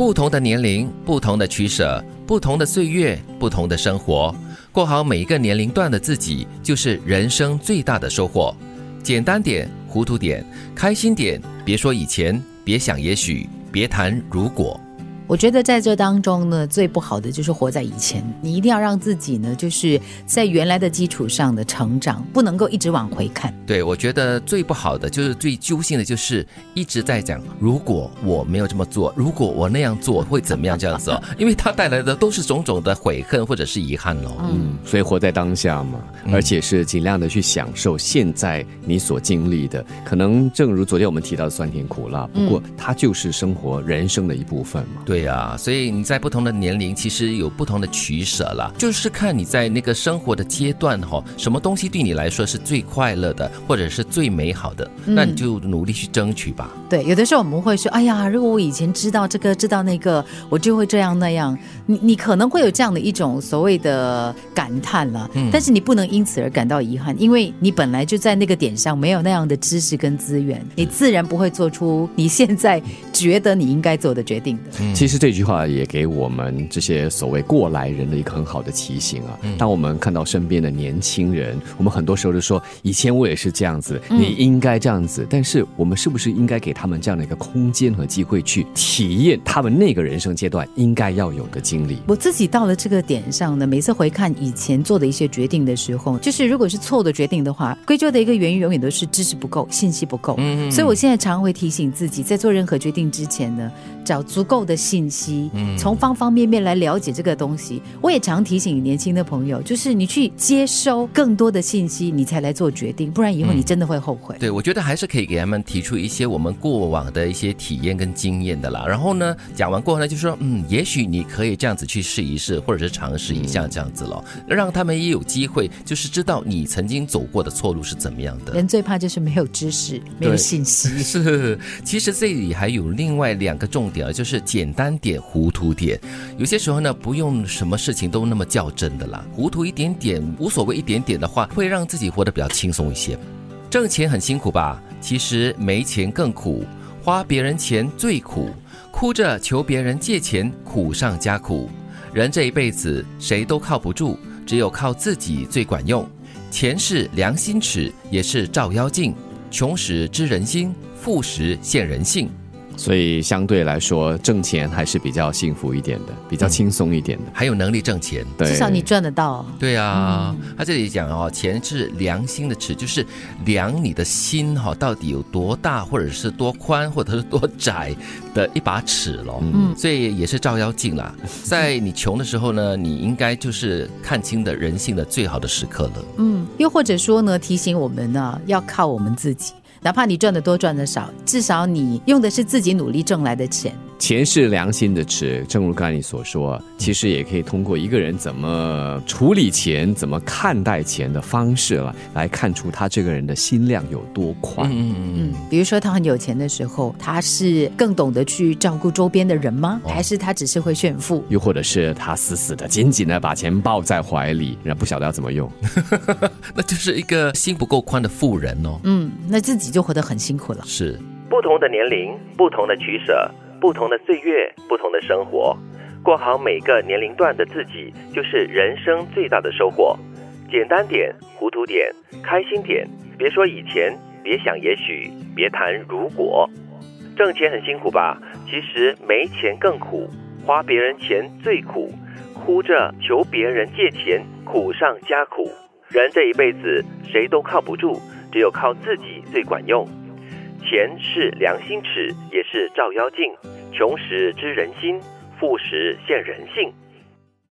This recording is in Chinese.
不同的年龄，不同的取舍，不同的岁月，不同的生活，过好每一个年龄段的自己，就是人生最大的收获。简单点，糊涂点，开心点，别说以前，别想也许，别谈如果。我觉得在这当中呢，最不好的就是活在以前。你一定要让自己呢，就是在原来的基础上的成长，不能够一直往回看。对，我觉得最不好的就是最揪心的，就是一直在讲，如果我没有这么做，如果我那样做会怎么样这样子哦，因为它带来的都是种种的悔恨或者是遗憾哦。嗯，所以活在当下嘛，而且是尽量的去享受现在你所经历的。可能正如昨天我们提到的酸甜苦辣，不过它就是生活人生的一部分嘛。对呀，所以你在不同的年龄，其实有不同的取舍了，就是看你在那个生活的阶段哈，什么东西对你来说是最快乐的，或者是最美好的，那你就努力去争取吧。对，有的时候我们会说，哎呀，如果我以前知道这个，知道那个，我就会这样那样。你你可能会有这样的一种所谓的感叹了，但是你不能因此而感到遗憾，因为你本来就在那个点上没有那样的知识跟资源，你自然不会做出你现在觉得你应该做的决定的。其实这句话也给我们这些所谓过来人的一个很好的提醒啊。当我们看到身边的年轻人，我们很多时候就说，以前我也是这样子，你应该这样子。但是我们是不是应该给他们这样的一个空间和机会，去体验他们那个人生阶段应该要有的经历？我自己到了这个点上呢，每次回看以前做的一些决定的时候，就是如果是错的决定的话，归咎的一个原因永远都是知识不够、信息不够。嗯，所以我现在常会提醒自己，在做任何决定之前呢，找足够的信息，从方方面面来了解这个东西。我也常提醒年轻的朋友，就是你去接收更多的信息，你才来做决定，不然以后你真的会后悔。对，我觉得还是可以给他们提出一些我们过往的一些体验跟经验的啦。然后呢，讲完过后呢，就说嗯，也许你可以这样子去试一试，或者是尝试一下这样子咯，让他们也有机会，就是知道你曾经走过的错路是怎么样的。人最怕就是没有知识，没有信息。是，其实这里还有另外两个重点啊，就是简单点，糊涂点。有些时候呢，不用什么事情都那么较真的啦，糊涂一点点无所谓，一点点的话，会让自己活得比较轻松一些。挣钱很辛苦吧？其实没钱更苦，花别人钱最苦，哭着求别人借钱，苦上加苦。人这一辈子谁都靠不住，只有靠自己最管用。钱是良心尺，也是照妖镜。穷时知人心，富时现人性。所以相对来说，挣钱还是比较幸福一点的，比较轻松一点的，还有能力挣钱，对，至少你赚得到。对啊，他这里讲哦，钱是良心的尺，就是量你的心哈，到底有多大，或者是多宽，或者是多窄的一把尺咯。嗯，所以也是照妖镜啦。在你穷的时候呢，你应该就是看清的人性的最好的时刻了。嗯，又或者说呢，提醒我们呢，要靠我们自己。哪怕你赚的多赚的少，至少你用的是自己努力挣来的钱。钱是良心的尺，正如刚才你所说，其实也可以通过一个人怎么处理钱、怎么看待钱的方式了，来看出他这个人的心量有多宽。嗯嗯嗯。比如说他很有钱的时候，他是更懂得去照顾周边的人吗？还是他只是会炫富？又或者是他死死的、紧紧的把钱抱在怀里，然后不晓得要怎么用？那就是一个心不够宽的富人哦。嗯，那自己就活得很辛苦了。是不同的年龄，不同的取舍。不同的岁月，不同的生活，过好每个年龄段的自己，就是人生最大的收获。简单点，糊涂点，开心点，别说以前，别想也许，别谈如果。挣钱很辛苦吧？其实没钱更苦，花别人钱最苦，哭着求别人借钱，苦上加苦。人这一辈子谁都靠不住，只有靠自己最管用。钱是良心尺，也是照妖镜。穷时知人心，富时现人性。